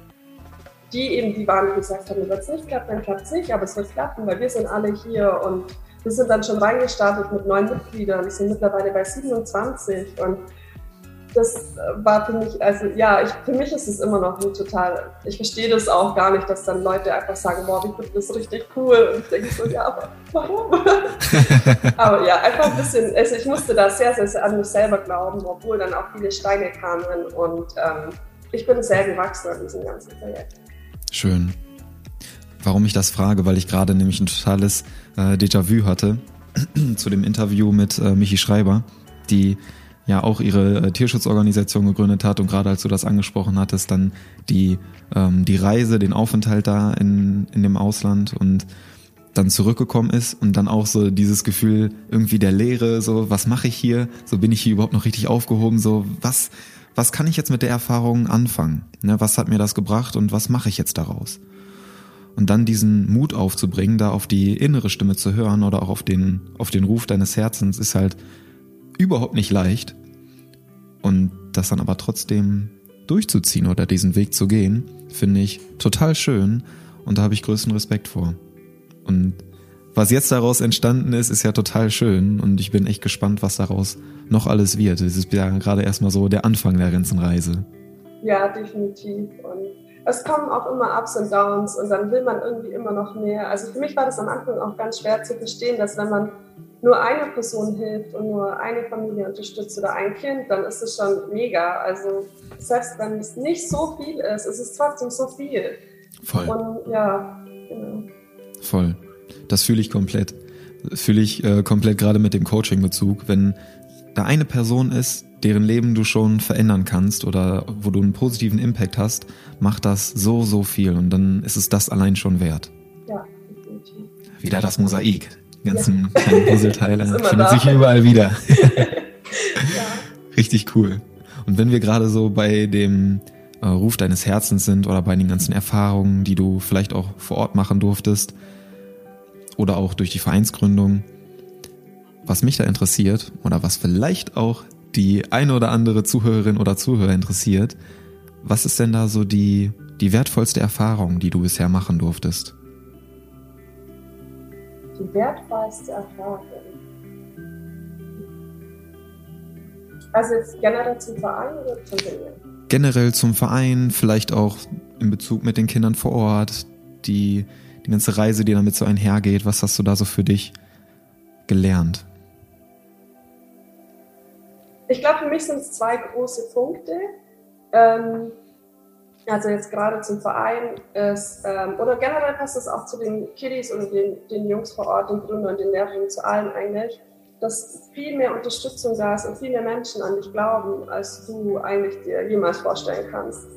die eben die waren, die gesagt haben, wenn es nicht klappt, dann klappt es nicht, aber es wird klappen, weil wir sind alle hier und wir sind dann schon reingestartet mit neun Mitgliedern, wir sind mittlerweile bei 27 und das war für mich, also ja, ich, für mich ist es immer noch ein total, ich verstehe das auch gar nicht, dass dann Leute einfach sagen, boah, ich finde das richtig cool. Und ich denke so, ja, aber warum? [laughs] aber ja, einfach ein bisschen, also ich musste da sehr, sehr, sehr an mich selber glauben, obwohl dann auch viele Steine kamen und ähm, ich bin sehr gewachsen an diesem ganzen Projekt. Schön. Warum ich das frage, weil ich gerade nämlich ein totales äh, Déjà-vu hatte [clears throat] zu dem Interview mit äh, Michi Schreiber, die ja auch ihre äh, Tierschutzorganisation gegründet hat. Und gerade als du das angesprochen hattest, dann die, ähm, die Reise, den Aufenthalt da in, in dem Ausland und dann zurückgekommen ist und dann auch so dieses Gefühl irgendwie der Leere, so was mache ich hier, so bin ich hier überhaupt noch richtig aufgehoben, so was, was kann ich jetzt mit der Erfahrung anfangen, ne, was hat mir das gebracht und was mache ich jetzt daraus? Und dann diesen Mut aufzubringen, da auf die innere Stimme zu hören oder auch auf den, auf den Ruf deines Herzens ist halt überhaupt nicht leicht. Und das dann aber trotzdem durchzuziehen oder diesen Weg zu gehen, finde ich total schön und da habe ich größten Respekt vor. Und was jetzt daraus entstanden ist, ist ja total schön und ich bin echt gespannt, was daraus noch alles wird. Es ist ja gerade erstmal so der Anfang der ganzen Reise. Ja, definitiv. Und es kommen auch immer Ups und Downs und dann will man irgendwie immer noch mehr. Also für mich war das am Anfang auch ganz schwer zu verstehen, dass wenn man nur eine Person hilft und nur eine Familie unterstützt oder ein Kind, dann ist es schon mega. Also selbst wenn es nicht so viel ist, ist es trotzdem so viel. Voll. Und ja, genau. Voll. Das fühle ich komplett. Fühle ich äh, komplett gerade mit dem Coaching-Bezug. Wenn da eine Person ist, deren Leben du schon verändern kannst oder wo du einen positiven Impact hast, macht das so, so viel und dann ist es das allein schon wert. Ja, definitiv. Wieder das Mosaik. Ganzen ja. kleinen Puzzleteile [laughs] findet sich überall wieder. [laughs] [laughs] ja. Richtig cool. Und wenn wir gerade so bei dem äh, Ruf deines Herzens sind oder bei den ganzen Erfahrungen, die du vielleicht auch vor Ort machen durftest oder auch durch die Vereinsgründung, was mich da interessiert oder was vielleicht auch die eine oder andere Zuhörerin oder Zuhörer interessiert, was ist denn da so die, die wertvollste Erfahrung, die du bisher machen durftest? Die wertvollste Erfahrung. Also jetzt generell zum Verein oder zum Dinge? Generell zum Verein, vielleicht auch in Bezug mit den Kindern vor Ort, die, die ganze Reise, die damit so einhergeht. Was hast du da so für dich gelernt? Ich glaube, für mich sind es zwei große Punkte. Ähm, also jetzt gerade zum Verein ist, ähm, oder generell passt es auch zu den Kiddies und den, den Jungs vor Ort, den Gründern, den Lehrern, zu allen eigentlich, dass viel mehr Unterstützung da ist und viel mehr Menschen an dich glauben, als du eigentlich dir jemals vorstellen kannst.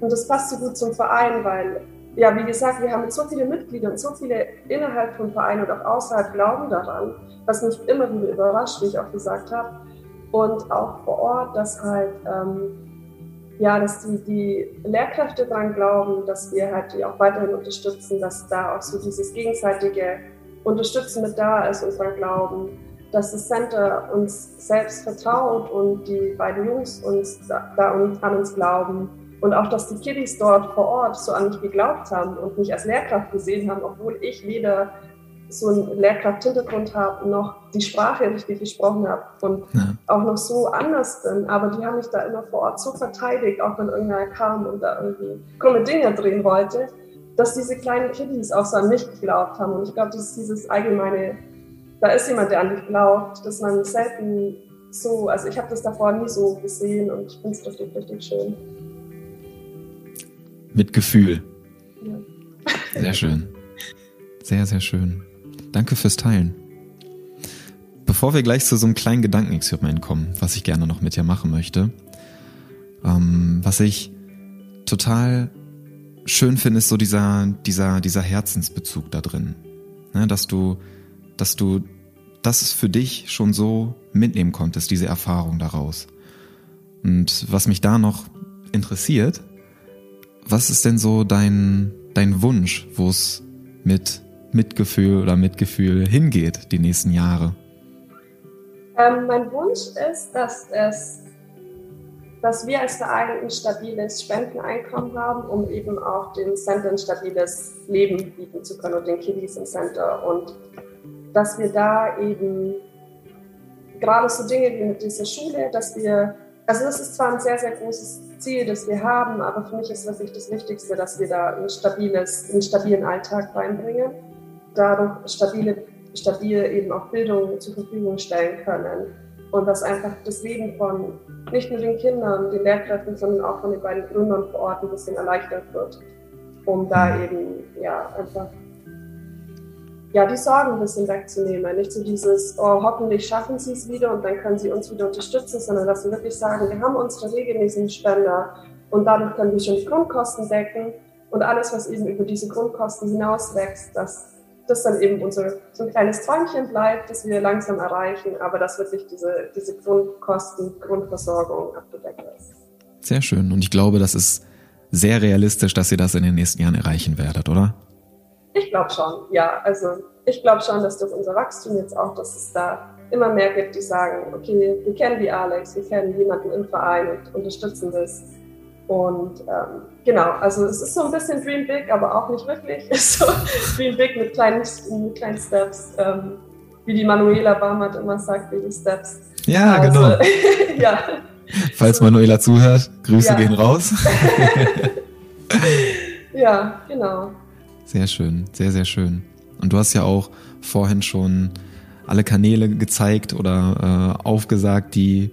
Und das passt so gut zum Verein, weil, ja, wie gesagt, wir haben so viele Mitglieder und so viele innerhalb vom Verein und auch außerhalb glauben daran, was mich immer wieder überrascht, wie ich auch gesagt habe und auch vor Ort, dass halt, ähm, ja, dass die, die Lehrkräfte daran glauben, dass wir halt die auch weiterhin unterstützen, dass da auch so dieses gegenseitige Unterstützen mit da ist und daran glauben, dass das Center uns selbst vertraut und die beiden Jungs uns da, da an uns glauben. Und auch, dass die Kiddies dort vor Ort so an mich geglaubt haben und mich als Lehrkraft gesehen haben, obwohl ich weder so einen Lehrkraft-Hintergrund habe, noch die Sprache richtig gesprochen habe und ja. auch noch so anders bin. Aber die haben mich da immer vor Ort so verteidigt, auch wenn irgendwer kam und da irgendwie krumme Dinge drehen wollte, dass diese kleinen Kiddies auch so an mich geglaubt haben. Und ich glaube, das ist dieses allgemeine, da ist jemand, der an dich glaubt, dass man selten so, also ich habe das davor nie so gesehen und ich finde es richtig, richtig schön. Mit Gefühl. Ja. Sehr schön. Sehr, sehr schön. Danke fürs Teilen. Bevor wir gleich zu so einem kleinen Gedankenexperiment kommen, was ich gerne noch mit dir machen möchte, ähm, was ich total schön finde, ist so dieser, dieser, dieser Herzensbezug da drin. Ne, dass du, dass du das für dich schon so mitnehmen konntest, diese Erfahrung daraus. Und was mich da noch interessiert, was ist denn so dein, dein Wunsch, wo es mit Mitgefühl oder Mitgefühl hingeht die nächsten Jahre? Ähm, mein Wunsch ist, dass, es, dass wir als Verein ein stabiles Spendeneinkommen haben, um eben auch den Center ein stabiles Leben bieten zu können und den Kiddies im Center. Und dass wir da eben gerade so Dinge wie mit dieser Schule, dass wir, also das ist zwar ein sehr, sehr großes Ziel, das wir haben, aber für mich ist wirklich das Wichtigste, dass wir da ein stabiles, einen stabilen Alltag reinbringen dadurch stabile, stabil eben auch Bildung zur Verfügung stellen können. Und dass einfach das Leben von nicht nur den Kindern, den Lehrkräften, sondern auch von den beiden Gründern vor Ort ein bisschen erleichtert wird, um da mhm. eben ja einfach ja, die Sorgen ein bisschen wegzunehmen. Nicht so dieses, oh, hoffentlich schaffen sie es wieder und dann können sie uns wieder unterstützen, sondern dass wir wirklich sagen, wir haben unsere regelmäßigen Spender und dadurch können wir schon die Grundkosten decken und alles, was eben über diese Grundkosten hinaus wächst, dass das dann eben unser so ein kleines Träumchen bleibt, das wir langsam erreichen, aber dass wirklich diese, diese Grundkosten, Grundversorgung abgedeckt ist. Sehr schön. Und ich glaube, das ist sehr realistisch, dass ihr das in den nächsten Jahren erreichen werdet, oder? Ich glaube schon, ja. Also ich glaube schon, dass durch unser Wachstum jetzt auch, dass es da immer mehr gibt, die sagen, okay, wir kennen die Alex, wir kennen jemanden im Verein und unterstützen das. Und ähm, genau, also es ist so ein bisschen Dream Big, aber auch nicht wirklich. Es [laughs] ist so Dream Big mit kleinen, mit kleinen Steps, ähm, wie die Manuela Barmert immer sagt, Baby Steps. Ja, also, genau. [laughs] ja. Falls Manuela zuhört, Grüße ja. gehen raus. [laughs] ja, genau. Sehr schön, sehr, sehr schön. Und du hast ja auch vorhin schon alle Kanäle gezeigt oder äh, aufgesagt, die,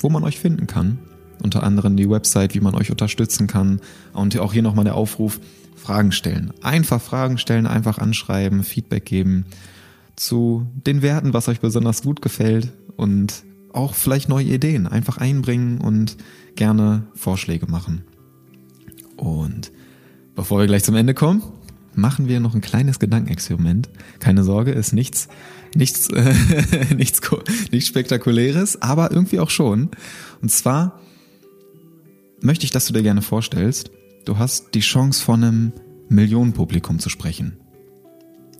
wo man euch finden kann unter anderem die Website, wie man euch unterstützen kann. Und auch hier nochmal der Aufruf, Fragen stellen. Einfach Fragen stellen, einfach anschreiben, Feedback geben zu den Werten, was euch besonders gut gefällt und auch vielleicht neue Ideen einfach einbringen und gerne Vorschläge machen. Und bevor wir gleich zum Ende kommen, machen wir noch ein kleines Gedankenexperiment. Keine Sorge, ist nichts, nichts, äh, [laughs] nichts, nichts spektakuläres, aber irgendwie auch schon. Und zwar möchte ich, dass du dir gerne vorstellst, du hast die Chance von einem Millionenpublikum zu sprechen.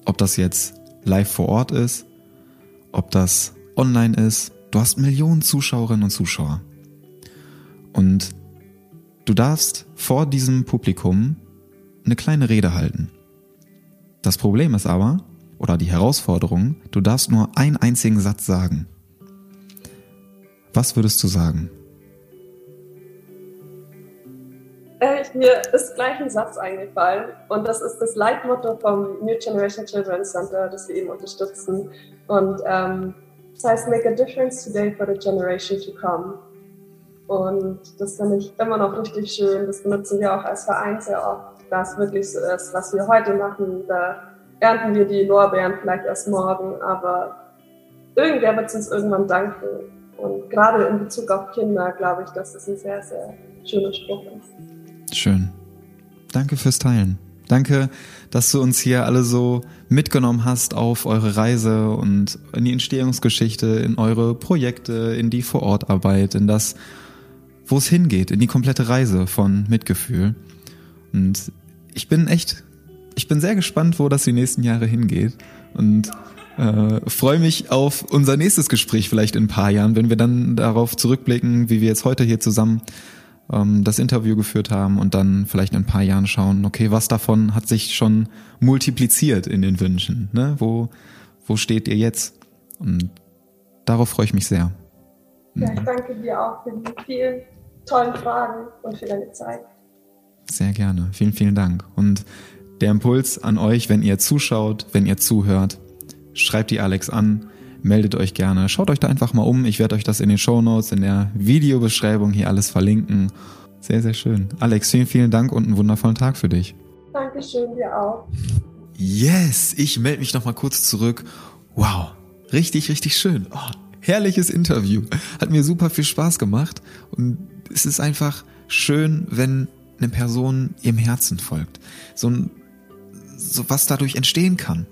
Ob das jetzt live vor Ort ist, ob das online ist, du hast Millionen Zuschauerinnen und Zuschauer. Und du darfst vor diesem Publikum eine kleine Rede halten. Das Problem ist aber, oder die Herausforderung, du darfst nur einen einzigen Satz sagen. Was würdest du sagen? Äh, mir ist gleich ein Satz eingefallen und das ist das Leitmotto vom New Generation Children's Center, das wir eben unterstützen. Und ähm, das heißt, make a difference today for the generation to come. Und das finde ich immer noch richtig schön. Das benutzen wir auch als Verein sehr oft. Das wirklich so ist, was wir heute machen. Da ernten wir die Lorbeeren vielleicht erst morgen, aber irgendwer wird es uns irgendwann danken. Und gerade in Bezug auf Kinder glaube ich, dass das ein sehr, sehr schöner Spruch ist. Schön. Danke fürs Teilen. Danke, dass du uns hier alle so mitgenommen hast auf eure Reise und in die Entstehungsgeschichte, in eure Projekte, in die Vorortarbeit, in das, wo es hingeht, in die komplette Reise von Mitgefühl. Und ich bin echt, ich bin sehr gespannt, wo das die nächsten Jahre hingeht und äh, freue mich auf unser nächstes Gespräch vielleicht in ein paar Jahren, wenn wir dann darauf zurückblicken, wie wir jetzt heute hier zusammen ähm, das Interview geführt haben und dann vielleicht in ein paar Jahren schauen, okay, was davon hat sich schon multipliziert in den Wünschen? Ne? Wo, wo steht ihr jetzt? Und darauf freue ich mich sehr. Ja, ich danke dir auch für die vielen tollen Fragen und für deine Zeit. Sehr gerne. Vielen, vielen Dank. Und der Impuls an euch, wenn ihr zuschaut, wenn ihr zuhört, schreibt die Alex an meldet euch gerne. Schaut euch da einfach mal um. Ich werde euch das in den Show Notes, in der Videobeschreibung hier alles verlinken. Sehr, sehr schön. Alex, vielen, vielen Dank und einen wundervollen Tag für dich. Dankeschön, dir auch. Yes, ich melde mich nochmal kurz zurück. Wow, richtig, richtig schön. Oh, herrliches Interview. Hat mir super viel Spaß gemacht und es ist einfach schön, wenn eine Person ihrem Herzen folgt. So, so was dadurch entstehen kann.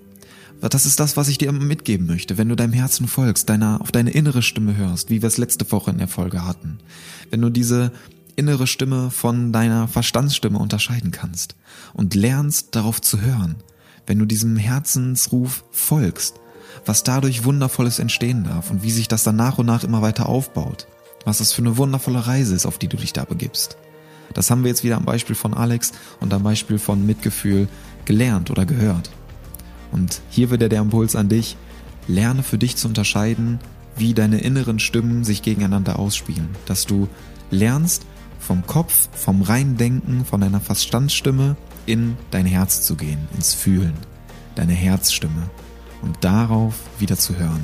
Das ist das, was ich dir mitgeben möchte. Wenn du deinem Herzen folgst, deiner, auf deine innere Stimme hörst, wie wir es letzte Woche in der Folge hatten. Wenn du diese innere Stimme von deiner Verstandsstimme unterscheiden kannst und lernst darauf zu hören, wenn du diesem Herzensruf folgst, was dadurch Wundervolles entstehen darf und wie sich das dann nach und nach immer weiter aufbaut, was das für eine wundervolle Reise ist, auf die du dich da begibst. Das haben wir jetzt wieder am Beispiel von Alex und am Beispiel von Mitgefühl gelernt oder gehört. Und hier wieder der Impuls an dich, lerne für dich zu unterscheiden, wie deine inneren Stimmen sich gegeneinander ausspielen. Dass du lernst, vom Kopf, vom reinen Denken, von deiner Verstandsstimme in dein Herz zu gehen, ins Fühlen, deine Herzstimme und darauf wieder zu hören.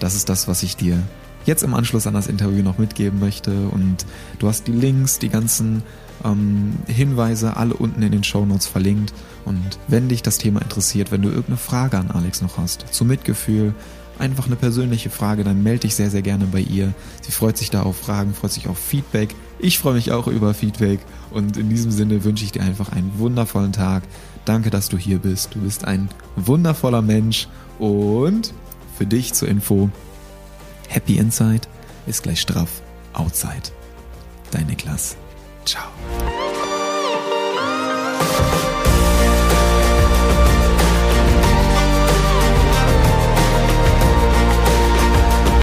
Das ist das, was ich dir jetzt im Anschluss an das Interview noch mitgeben möchte. Und du hast die Links, die ganzen ähm, Hinweise alle unten in den Show Notes verlinkt. Und wenn dich das Thema interessiert, wenn du irgendeine Frage an Alex noch hast, zu Mitgefühl, einfach eine persönliche Frage, dann melde dich sehr, sehr gerne bei ihr. Sie freut sich da auf Fragen, freut sich auf Feedback. Ich freue mich auch über Feedback. Und in diesem Sinne wünsche ich dir einfach einen wundervollen Tag. Danke, dass du hier bist. Du bist ein wundervoller Mensch. Und für dich zur Info, Happy Inside ist gleich straff Outside. Dein Niklas. Ciao.